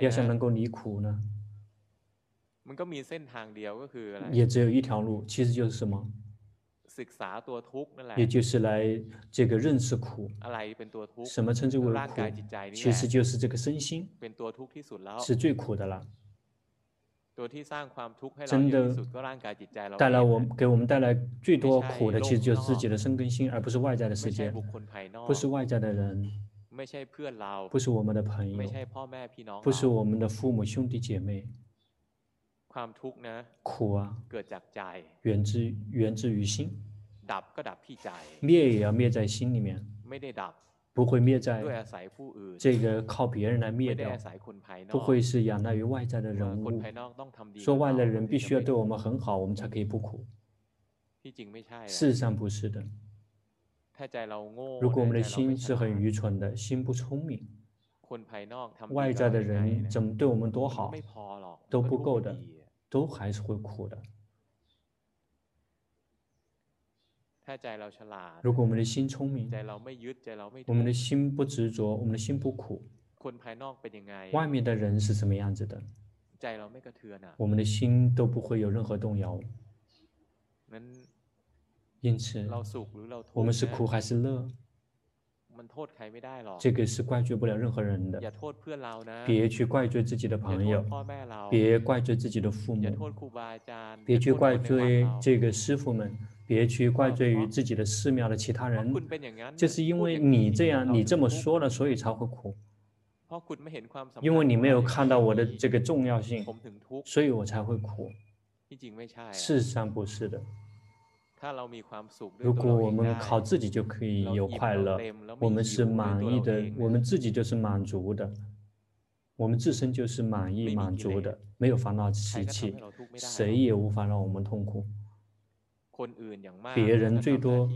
Speaker 1: 要想能够离苦呢，也只有一条路，其实就是什么？也就是来这个认识苦。什么称之为苦？其实就是这个身心，是最苦的了。真的带来我给我们带来最多苦的，其实就是自己的生根心，而不是外在的世界，不是外在的人，不是我们的朋友，不是我们的父母兄弟姐妹。苦啊，源自源自于心。灭也要灭在心里面，不会灭在这个靠别人来灭掉，不会是仰赖于外在的人物，说外来人必须要对我们很好，我们才可以不苦。事实上不是的。如果我们的心是很愚蠢的，心不聪明，外在的人怎么对我们多好都不够的，都还是会苦的。如果我们的心聪明，我们的心不执着，我们的心不苦，外面的人是什么样子的，我们的心都不会有任何动摇。因此，我们是苦还是乐？这个是怪罪不了任何人的。别去怪罪自己的朋友，别怪罪自己的父母，别去怪罪这个师傅们，别去怪罪于自己的寺庙的其他人。就是因为你这样，你这么说了，所以才会苦。因为你没有看到我的这个重要性，所以我才会苦。事实上不是的。如果我们靠自己就可以有快乐，我们是满意的，我们自己就是满足的，我们自身就是满意满足的，没有烦恼习气，谁也无法让我们痛苦。别人最多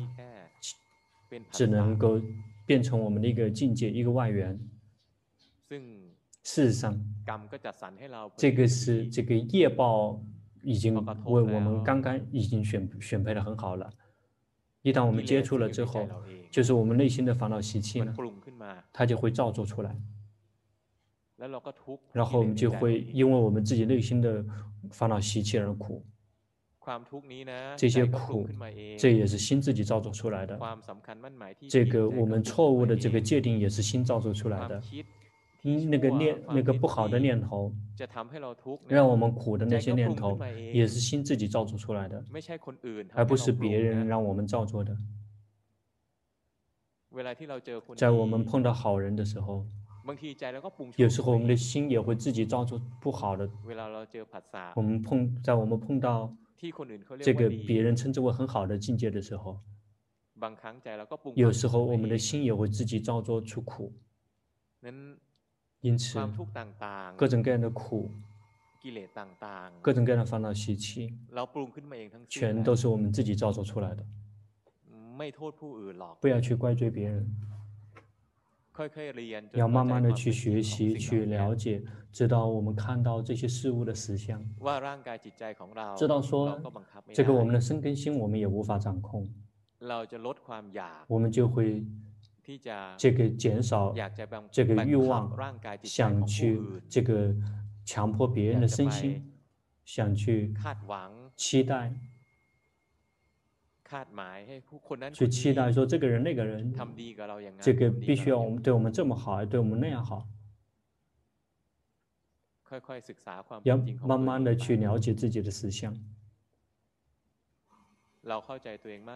Speaker 1: 只能够变成我们的一个境界，一个外援。事实上，这个是这个业报。已经为我们刚刚已经选选配的很好了。一旦我们接触了之后，就是我们内心的烦恼习气呢，它就会造作出来。然后我们就会因为我们自己内心的烦恼习气而苦。这些苦，这也是心自己造作出来的。这个我们错误的这个界定也是心造作出来的。嗯，那个念那个不好的念头，让我们苦的那些念头，也是心自己造作出来的，而不是别人让我们造作的。在我们碰到好人的时候，有时候我们的心也会自己造作不好的。我们碰在我们碰到这个别人称之为很好的境界的时候，有时候我们的心也会自己造作出苦。因此，各种各样的苦，各种各样的烦恼习气，全都是我们自己造作出来的。不要去怪罪别人，要慢慢的去学习、去了解，直到我们看到这些事物的实相，知道说这个我们的生根心，我们也无法掌控，我们就会。这个减少这个欲望，想去这个强迫别人的身心，想去期待，去期待说这个人那个人，这个必须要我们对我们这么好，对我们那样好，要慢慢的去了解自己的实相。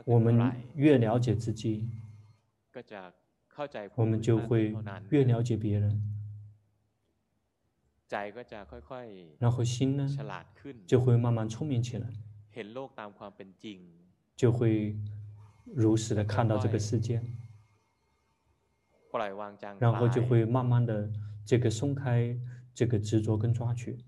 Speaker 1: 我们越了解自己。我们就会越了解别人，然后心呢，就会慢慢聪明起来，就会如实的看到这个世界，然后就会慢慢的这个松开这个执着跟抓取。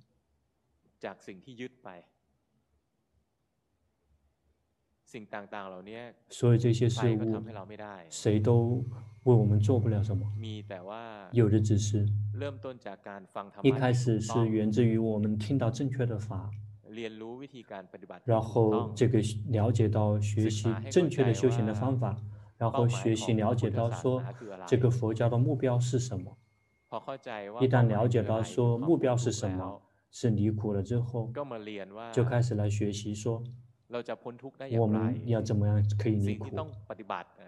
Speaker 1: 所以这些事物，谁都为我们做不了什么。有的只是一开始是源自于我们听到正确的法，然后这个了解到学习正确的修行的方法，然后学习了解到说这个佛教的目标是什么。一旦了解到说目标是什么，是离苦了之后，就开始来学习说。我们要怎么样可以离苦？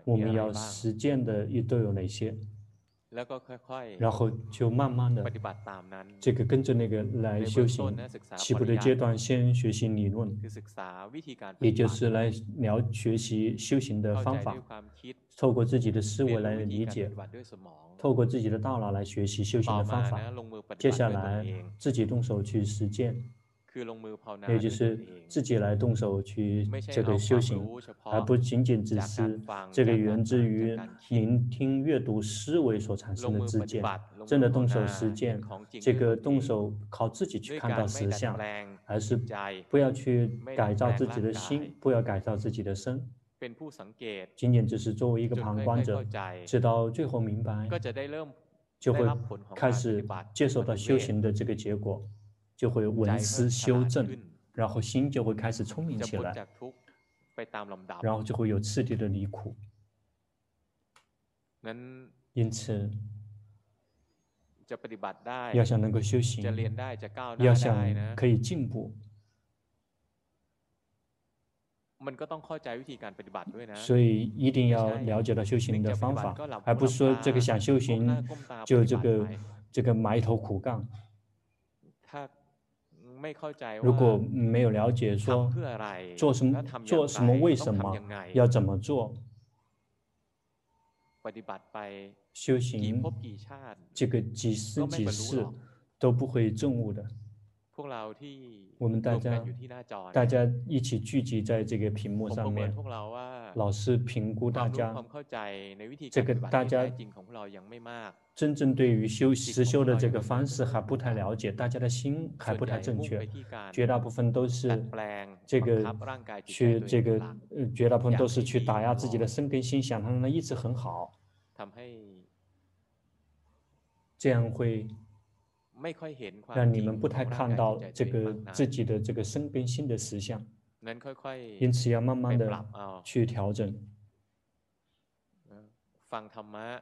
Speaker 1: 我们要实践的又都有哪些？然后就慢慢的这个跟着那个来修行。起步的阶段先学习理论，也就是来了学习修行的方法，透过自己的思维来理解，透过自己的大脑来学习修行的方法。接下来自己动手去实践。也就是自己来动手去这个修行，而不仅仅只是这个源自于聆听、阅读、思维所产生的自见。真的动手实践，这个动手靠自己去看到实相，而是不要去改造自己的心，不要改造自己的身，仅仅只是作为一个旁观者，直到最后明白，就会开始接受到修行的这个结果。就会闻思修正，然后心就会开始聪明起来，然后就会有次第的离苦。因此，要想能够修行，要想可以进步，所以一定要了解到修行的方法，而不是说这个想修行就这个这个埋头苦干。如果没有了解说做什么做什么为什么要怎么做，修行这个几世几世都不会证悟的。我们大家大家一起聚集在这个屏幕上面，老师评估大家这个大家。真正对于修实修的这个方式还不太了解，大家的心还不太正确，绝大部分都是这个去这个呃，绝大部分都是去打压自己的生根心，想让它一直很好，这样会让你们不太看到这个自己的这个生根心的实相，因此要慢慢的去调整，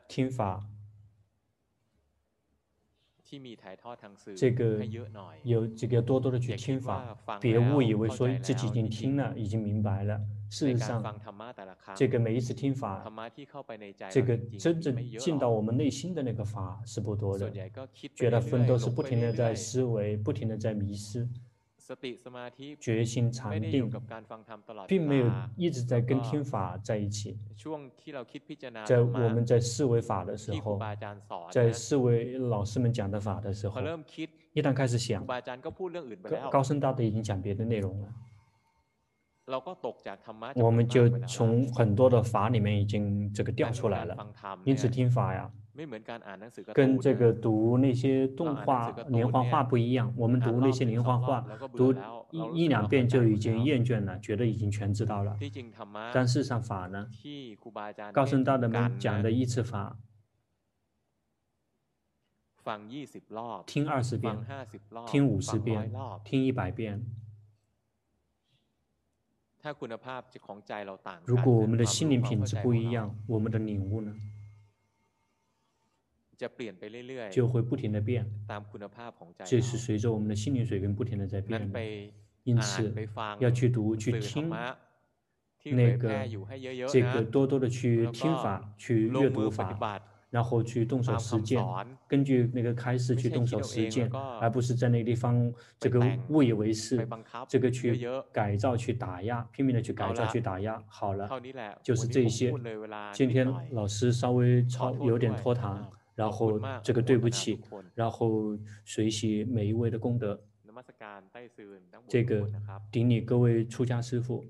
Speaker 1: 听法。这个有这个要多多的去听法，别误以为说自己已经听了，已经明白了。事实上，这个每一次听法，这个真正进到我们内心的那个法是不多的，绝大部分都是不停的在思维，不停的在迷失。决心禅定，并没有一直在跟听法在一起。在我们在思维法的时候，在思维老师们讲的法的时候，一旦开始想，高僧大德已经讲别的内容了，我们就从很多的法里面已经这个掉出来了。因此听法呀。跟这个读那些动画连环画不一样，我们读那些连环画，读一一两遍就已经厌倦了，觉得已经全知道了。但事实上法呢，高僧大德们讲的一次法，听二十遍，听五十遍，听一百遍。如果我们的心灵品质不一样，我们的领悟呢？就会不停的变，这是随着我们的心灵水平不停的在变。的。因此，要去读、去听那个这个多多的去听法、去阅读法，然后去动手实践，根据那个开示去动手实践，而不是在那个地方这个误以为是这个去改造、去打压、拼命的去改造、去打压。好了，就是这些。今天老师稍微超有点拖堂。然后这个对不起，然后随喜每一位的功德。这个顶礼各位出家师父。